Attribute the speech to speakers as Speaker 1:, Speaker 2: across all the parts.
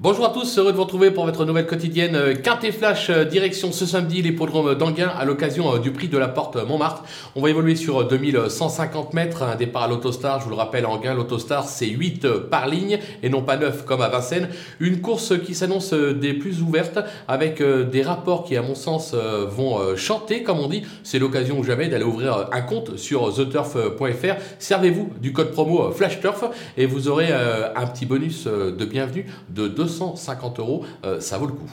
Speaker 1: Bonjour à tous, heureux de vous retrouver pour votre nouvelle quotidienne euh, Quintet Flash, euh, direction ce samedi l'hippodrome d'Anguin à l'occasion euh, du prix de la porte Montmartre. On va évoluer sur 2150 mètres, un départ à l'autostar, je vous le rappelle, Anguin, l'autostar c'est 8 par ligne et non pas 9 comme à Vincennes. Une course qui s'annonce des plus ouvertes avec des rapports qui à mon sens vont chanter comme on dit. C'est l'occasion ou jamais d'aller ouvrir un compte sur theturf.fr. Servez-vous du code promo FlashTurf et vous aurez un petit bonus de bienvenue de 200 250 euros, euh, ça vaut le coup.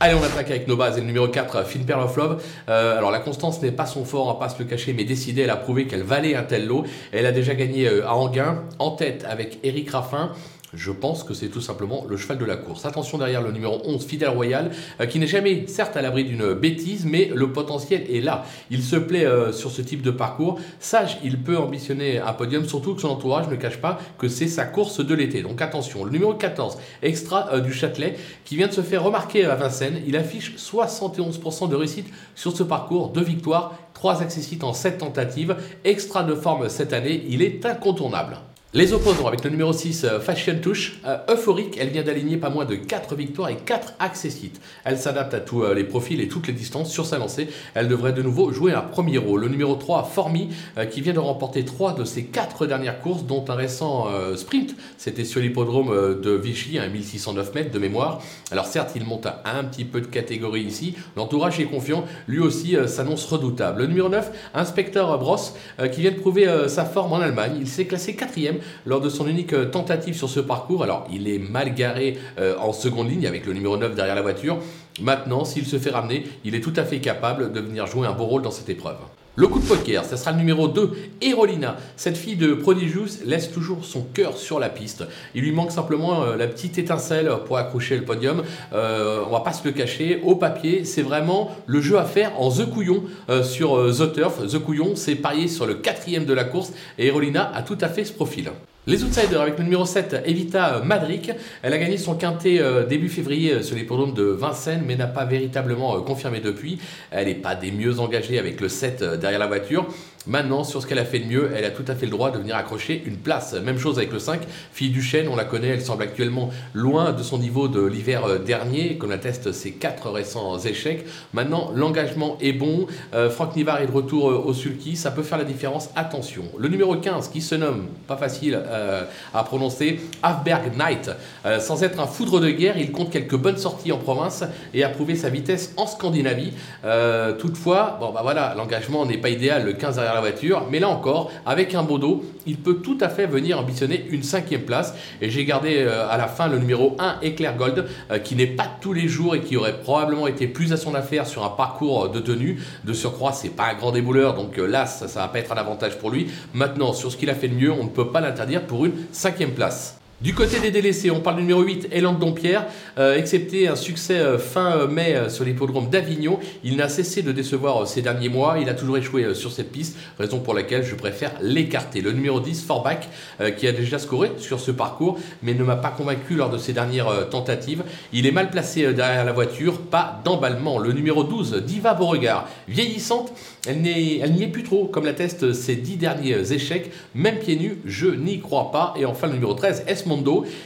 Speaker 1: Allez, on attaque avec nos bases. Et le numéro 4, Finn Pearl of Love. Euh, alors, la constance n'est pas son fort, on va pas se le cacher, mais décidée, elle a prouvé qu'elle valait un tel lot. Elle a déjà gagné euh, à Anguin, en tête avec Eric Raffin. Je pense que c'est tout simplement le cheval de la course. Attention derrière le numéro 11, Fidel Royal, euh, qui n'est jamais, certes, à l'abri d'une bêtise, mais le potentiel est là. Il se plaît euh, sur ce type de parcours. Sage, il peut ambitionner un podium, surtout que son entourage ne cache pas que c'est sa course de l'été. Donc attention, le numéro 14, Extra euh, du Châtelet, qui vient de se faire remarquer à Vincennes. Il affiche 71% de réussite sur ce parcours, deux victoires, trois accessites en 7 tentatives. Extra de forme cette année, il est incontournable. Les opposants avec le numéro 6, euh, Fashion Touch, euh, euphorique, elle vient d'aligner pas moins de 4 victoires et 4 accessites. Elle s'adapte à tous euh, les profils et toutes les distances sur sa lancée. Elle devrait de nouveau jouer un premier rôle. Le numéro 3, Formi, qui vient de remporter 3 de ses 4 dernières courses, dont un récent sprint. C'était sur l'hippodrome de Vichy, à 1609 mètres de mémoire. Alors certes, il monte à un petit peu de catégorie ici. L'entourage est confiant. Lui aussi s'annonce redoutable. Le numéro 9, Inspecteur Bross, qui vient de prouver sa forme en Allemagne. Il s'est classé quatrième lors de son unique euh, tentative sur ce parcours. Alors, il est mal garé euh, en seconde ligne avec le numéro 9 derrière la voiture. Maintenant, s'il se fait ramener, il est tout à fait capable de venir jouer un beau rôle dans cette épreuve. Le coup de poker, ce sera le numéro 2, Erolina. Cette fille de Prodigious laisse toujours son cœur sur la piste. Il lui manque simplement euh, la petite étincelle pour accrocher le podium. Euh, on va pas se le cacher, au papier, c'est vraiment le jeu à faire en The Couillon euh, sur The Turf. The Couillon, c'est parier sur le quatrième de la course et Erolina a tout à fait ce profil. Les outsiders avec le numéro 7, Evita Madric. Elle a gagné son quintet euh, début février euh, sur les podiums de Vincennes, mais n'a pas véritablement euh, confirmé depuis. Elle n'est pas des mieux engagées avec le 7 derrière la voiture. Maintenant, sur ce qu'elle a fait de mieux, elle a tout à fait le droit de venir accrocher une place. Même chose avec le 5, fille du chêne, on la connaît, elle semble actuellement loin de son niveau de l'hiver dernier, comme l'attestent ses quatre récents échecs. Maintenant, l'engagement est bon. Franck Nivard est de retour au sulky, ça peut faire la différence. Attention. Le numéro 15, qui se nomme, pas facile, euh, à prononcer Afberg Knight. Euh, sans être un foudre de guerre, il compte quelques bonnes sorties en province et a prouvé sa vitesse en Scandinavie. Euh, toutefois, bon bah voilà, l'engagement n'est pas idéal, le 15 la voiture, mais là encore, avec un beau dos, il peut tout à fait venir ambitionner une cinquième place. Et j'ai gardé à la fin le numéro 1, Eclair Gold, qui n'est pas tous les jours et qui aurait probablement été plus à son affaire sur un parcours de tenue. De surcroît, c'est pas un grand débouleur, donc là, ça, ça va pas être un avantage pour lui. Maintenant, sur ce qu'il a fait de mieux, on ne peut pas l'interdire pour une cinquième place. Du côté des délaissés, on parle du numéro 8, Elan Dompierre. Euh, excepté un succès euh, fin euh, mai sur l'hippodrome d'Avignon, il n'a cessé de décevoir ces derniers mois. Il a toujours échoué sur cette piste, raison pour laquelle je préfère l'écarter. Le numéro 10, Forback, qui a déjà scoré sur ce parcours, mais ne m'a pas convaincu lors de ses dernières tentatives. Il est mal placé derrière la voiture, pas d'emballement. Le numéro 12, Diva Beauregard, vieillissante, elle n'y est plus trop, comme l'attestent ses dix derniers échecs. Même pieds nus, je n'y crois pas. Et enfin, le numéro 13, Esmond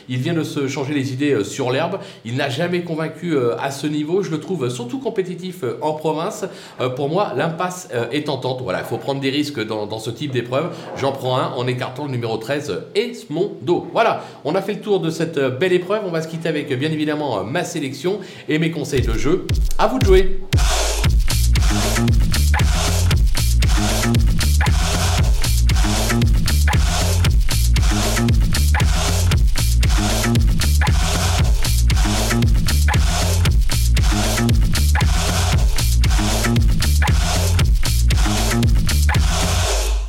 Speaker 1: il vient de se changer les idées euh, sur l'herbe. Il n'a jamais convaincu euh, à ce niveau. Je le trouve surtout compétitif euh, en province. Pour moi, l'impasse est tentante. Voilà, il faut prendre des risques dans, ce type d'épreuve. J'en prends un en écartant le numéro 13, Esmondo. Voilà, on a fait le tour de cette belle épreuve. On va se quitter avec bien évidemment ma sélection et mes conseils de jeu. À vous de jouer.